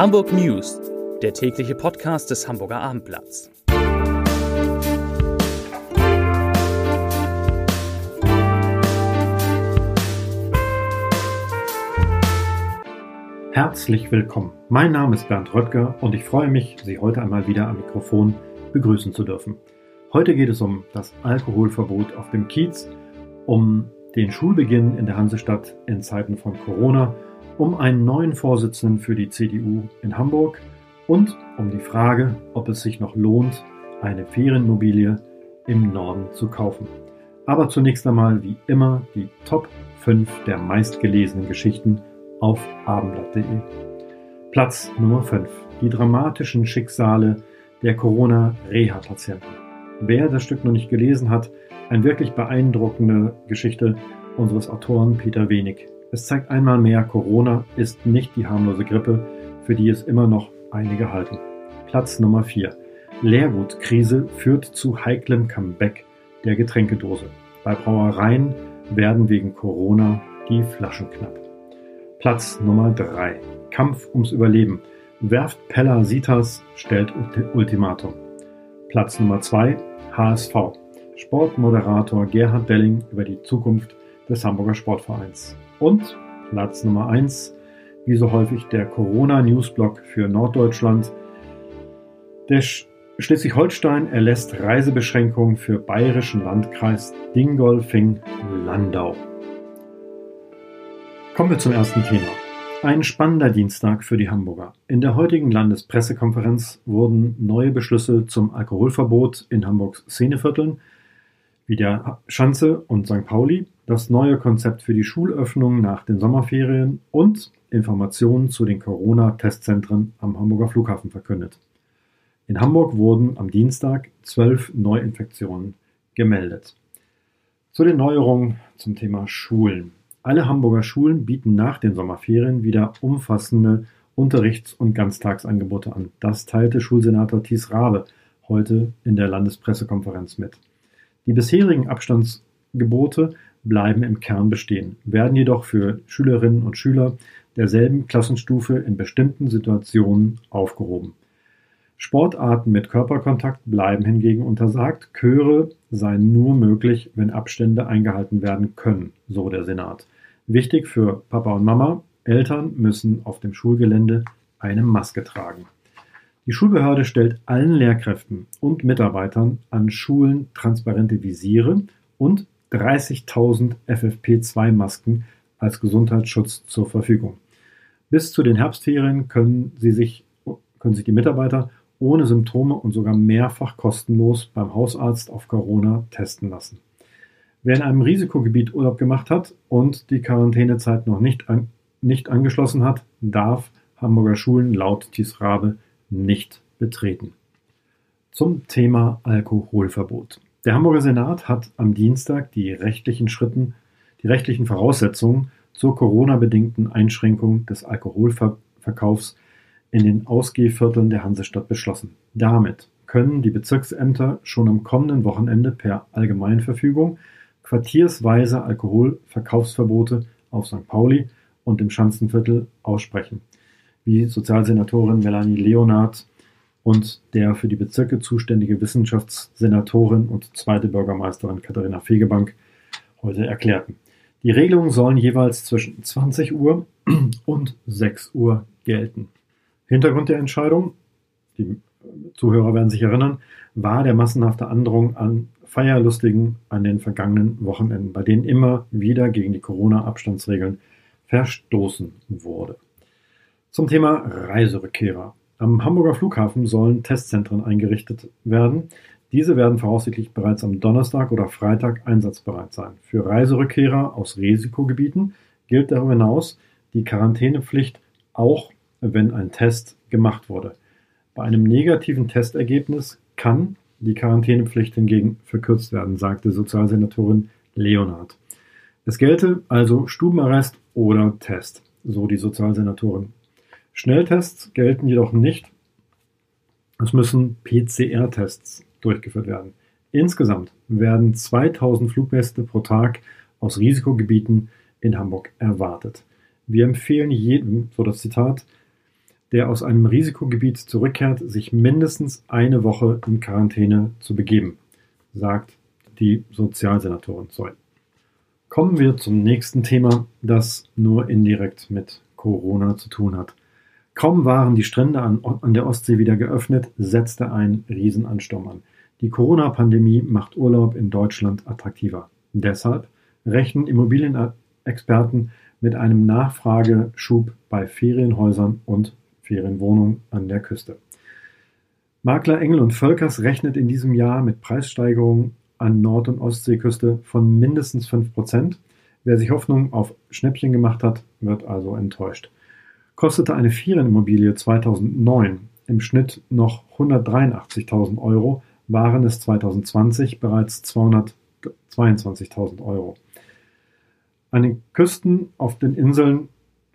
Hamburg News, der tägliche Podcast des Hamburger Abendblatts. Herzlich willkommen. Mein Name ist Bernd Röttger und ich freue mich, Sie heute einmal wieder am Mikrofon begrüßen zu dürfen. Heute geht es um das Alkoholverbot auf dem Kiez, um den Schulbeginn in der Hansestadt in Zeiten von Corona, um einen neuen Vorsitzenden für die CDU in Hamburg und um die Frage, ob es sich noch lohnt, eine Ferienmobilie im Norden zu kaufen. Aber zunächst einmal wie immer die Top 5 der meistgelesenen Geschichten auf abendblatt.de. Platz Nummer 5. Die dramatischen Schicksale der Corona-Reha-Patienten. Wer das Stück noch nicht gelesen hat, eine wirklich beeindruckende Geschichte unseres Autoren Peter Wenig. Es zeigt einmal mehr, Corona ist nicht die harmlose Grippe, für die es immer noch einige halten. Platz Nummer 4. Leergutkrise führt zu heiklem Comeback der Getränkedose. Bei Brauereien werden wegen Corona die Flaschen knapp. Platz Nummer 3. Kampf ums Überleben. Werft Pella Sitas stellt Ultimatum. Platz Nummer 2. HSV. Sportmoderator Gerhard Delling über die Zukunft des Hamburger Sportvereins. Und Platz Nummer 1, wie so häufig der Corona-Newsblog für Norddeutschland. Der Schleswig-Holstein erlässt Reisebeschränkungen für bayerischen Landkreis Dingolfing-Landau. Kommen wir zum ersten Thema. Ein spannender Dienstag für die Hamburger. In der heutigen Landespressekonferenz wurden neue Beschlüsse zum Alkoholverbot in Hamburgs Szenevierteln wie der Schanze und St. Pauli, das neue Konzept für die Schulöffnung nach den Sommerferien und Informationen zu den Corona-Testzentren am Hamburger Flughafen verkündet. In Hamburg wurden am Dienstag zwölf Neuinfektionen gemeldet. Zu den Neuerungen zum Thema Schulen. Alle Hamburger Schulen bieten nach den Sommerferien wieder umfassende Unterrichts- und Ganztagsangebote an. Das teilte Schulsenator Thies Rabe heute in der Landespressekonferenz mit. Die bisherigen Abstandsgebote bleiben im Kern bestehen, werden jedoch für Schülerinnen und Schüler derselben Klassenstufe in bestimmten Situationen aufgehoben. Sportarten mit Körperkontakt bleiben hingegen untersagt, Chöre seien nur möglich, wenn Abstände eingehalten werden können, so der Senat. Wichtig für Papa und Mama, Eltern müssen auf dem Schulgelände eine Maske tragen. Die Schulbehörde stellt allen Lehrkräften und Mitarbeitern an Schulen transparente Visiere und 30.000 FFP2-Masken als Gesundheitsschutz zur Verfügung. Bis zu den Herbstferien können, sie sich, können sich die Mitarbeiter ohne Symptome und sogar mehrfach kostenlos beim Hausarzt auf Corona testen lassen. Wer in einem Risikogebiet Urlaub gemacht hat und die Quarantänezeit noch nicht, an, nicht angeschlossen hat, darf Hamburger Schulen laut Thies Rabe nicht betreten. Zum Thema Alkoholverbot. Der Hamburger Senat hat am Dienstag die rechtlichen Schritten, die rechtlichen Voraussetzungen zur Corona-bedingten Einschränkung des Alkoholverkaufs in den Ausgehvierteln der Hansestadt beschlossen. Damit können die Bezirksämter schon am kommenden Wochenende per Allgemeinverfügung quartiersweise Alkoholverkaufsverbote auf St. Pauli und im Schanzenviertel aussprechen wie Sozialsenatorin Melanie Leonard und der für die Bezirke zuständige Wissenschaftssenatorin und zweite Bürgermeisterin Katharina Fegebank heute erklärten. Die Regelungen sollen jeweils zwischen 20 Uhr und 6 Uhr gelten. Hintergrund der Entscheidung, die Zuhörer werden sich erinnern, war der massenhafte Andrung an Feierlustigen an den vergangenen Wochenenden, bei denen immer wieder gegen die Corona-Abstandsregeln verstoßen wurde. Zum Thema Reiserückkehrer. Am Hamburger Flughafen sollen Testzentren eingerichtet werden. Diese werden voraussichtlich bereits am Donnerstag oder Freitag einsatzbereit sein. Für Reiserückkehrer aus Risikogebieten gilt darüber hinaus die Quarantänepflicht auch, wenn ein Test gemacht wurde. Bei einem negativen Testergebnis kann die Quarantänepflicht hingegen verkürzt werden, sagte Sozialsenatorin Leonard. Es gelte also Stubenarrest oder Test, so die Sozialsenatorin Schnelltests gelten jedoch nicht, es müssen PCR-Tests durchgeführt werden. Insgesamt werden 2000 Fluggäste pro Tag aus Risikogebieten in Hamburg erwartet. Wir empfehlen jedem, so das Zitat, der aus einem Risikogebiet zurückkehrt, sich mindestens eine Woche in Quarantäne zu begeben, sagt die Sozialsenatorin Zoll. Kommen wir zum nächsten Thema, das nur indirekt mit Corona zu tun hat. Kaum waren die Strände an, an der Ostsee wieder geöffnet, setzte ein Riesenansturm an. Die Corona-Pandemie macht Urlaub in Deutschland attraktiver. Deshalb rechnen Immobilienexperten mit einem Nachfrageschub bei Ferienhäusern und Ferienwohnungen an der Küste. Makler Engel und Völkers rechnet in diesem Jahr mit Preissteigerungen an Nord- und Ostseeküste von mindestens 5%. Wer sich Hoffnung auf Schnäppchen gemacht hat, wird also enttäuscht. Kostete eine Ferienimmobilie 2009 im Schnitt noch 183.000 Euro, waren es 2020 bereits 222.000 Euro. An den Küsten, auf den Inseln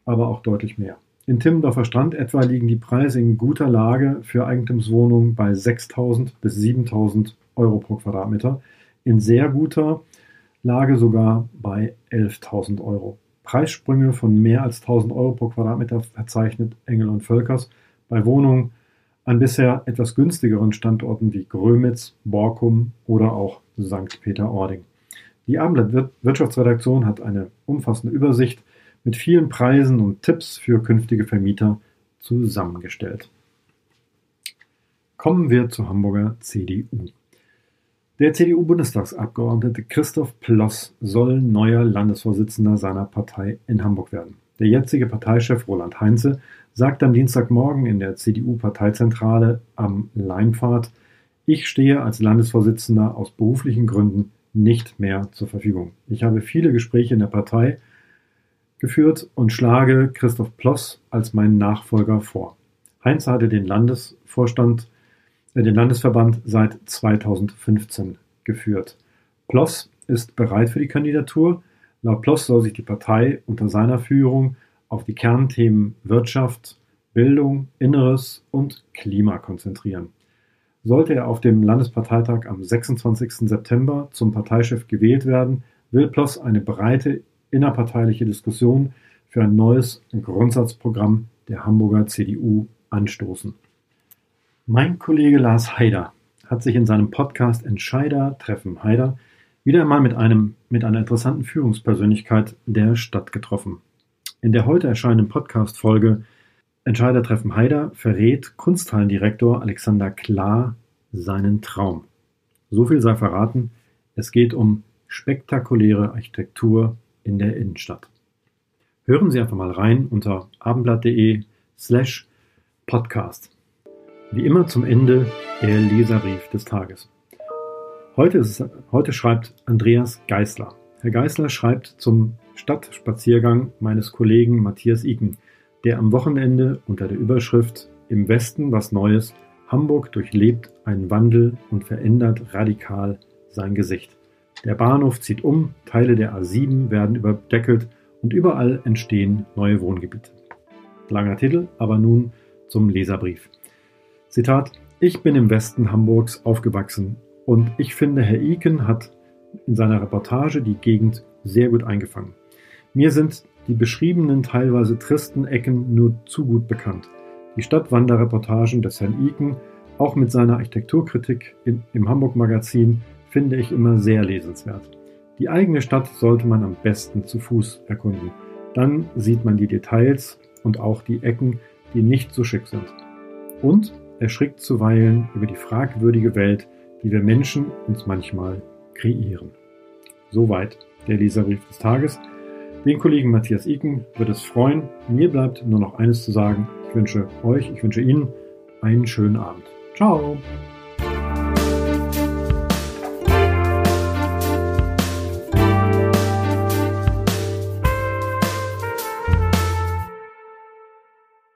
aber auch deutlich mehr. In Timmendorfer Strand etwa liegen die Preise in guter Lage für Eigentumswohnungen bei 6.000 bis 7.000 Euro pro Quadratmeter, in sehr guter Lage sogar bei 11.000 Euro. Preissprünge von mehr als 1.000 Euro pro Quadratmeter verzeichnet Engel und Völkers bei Wohnungen an bisher etwas günstigeren Standorten wie Grömitz, Borkum oder auch St. Peter-Ording. Die Abendblatt Wirtschaftsredaktion hat eine umfassende Übersicht mit vielen Preisen und Tipps für künftige Vermieter zusammengestellt. Kommen wir zur Hamburger CDU. Der CDU-Bundestagsabgeordnete Christoph Ploss soll neuer Landesvorsitzender seiner Partei in Hamburg werden. Der jetzige Parteichef Roland Heinze sagte am Dienstagmorgen in der CDU-Parteizentrale am Leinpfad, ich stehe als Landesvorsitzender aus beruflichen Gründen nicht mehr zur Verfügung. Ich habe viele Gespräche in der Partei geführt und schlage Christoph Ploss als meinen Nachfolger vor. Heinz hatte den Landesvorstand, den Landesverband seit 2015 geführt. Ploss ist bereit für die Kandidatur. Laut Ploss soll sich die Partei unter seiner Führung auf die Kernthemen Wirtschaft, Bildung, Inneres und Klima konzentrieren. Sollte er auf dem Landesparteitag am 26. September zum Parteichef gewählt werden, will Ploss eine breite innerparteiliche Diskussion für ein neues Grundsatzprogramm der Hamburger CDU anstoßen. Mein Kollege Lars Haider hat sich in seinem Podcast Entscheider treffen Haider wieder einmal mit einem mit einer interessanten Führungspersönlichkeit der Stadt getroffen. In der heute erscheinenden Podcast-Folge Entscheider treffen Haider verrät Kunsthallendirektor Alexander Klar seinen Traum. So viel sei verraten, es geht um spektakuläre Architektur in der Innenstadt. Hören Sie einfach mal rein unter abendblatt.de slash podcast. Wie immer zum Ende der Leserbrief des Tages. Heute, ist, heute schreibt Andreas Geißler. Herr Geißler schreibt zum Stadtspaziergang meines Kollegen Matthias Iken, der am Wochenende unter der Überschrift Im Westen was Neues Hamburg durchlebt einen Wandel und verändert radikal sein Gesicht der Bahnhof zieht um, Teile der A7 werden überdeckelt und überall entstehen neue Wohngebiete. Langer Titel, aber nun zum Leserbrief. Zitat: Ich bin im Westen Hamburgs aufgewachsen und ich finde, Herr Iken hat in seiner Reportage die Gegend sehr gut eingefangen. Mir sind die beschriebenen teilweise tristen Ecken nur zu gut bekannt. Die Stadtwanderreportagen des Herrn Iken, auch mit seiner Architekturkritik in, im Hamburg Magazin, finde ich immer sehr lesenswert. Die eigene Stadt sollte man am besten zu Fuß erkunden. Dann sieht man die Details und auch die Ecken, die nicht so schick sind. Und erschrickt zuweilen über die fragwürdige Welt, die wir Menschen uns manchmal kreieren. Soweit der Leserbrief des Tages. Den Kollegen Matthias Iken wird es freuen. Mir bleibt nur noch eines zu sagen. Ich wünsche euch, ich wünsche Ihnen einen schönen Abend. Ciao!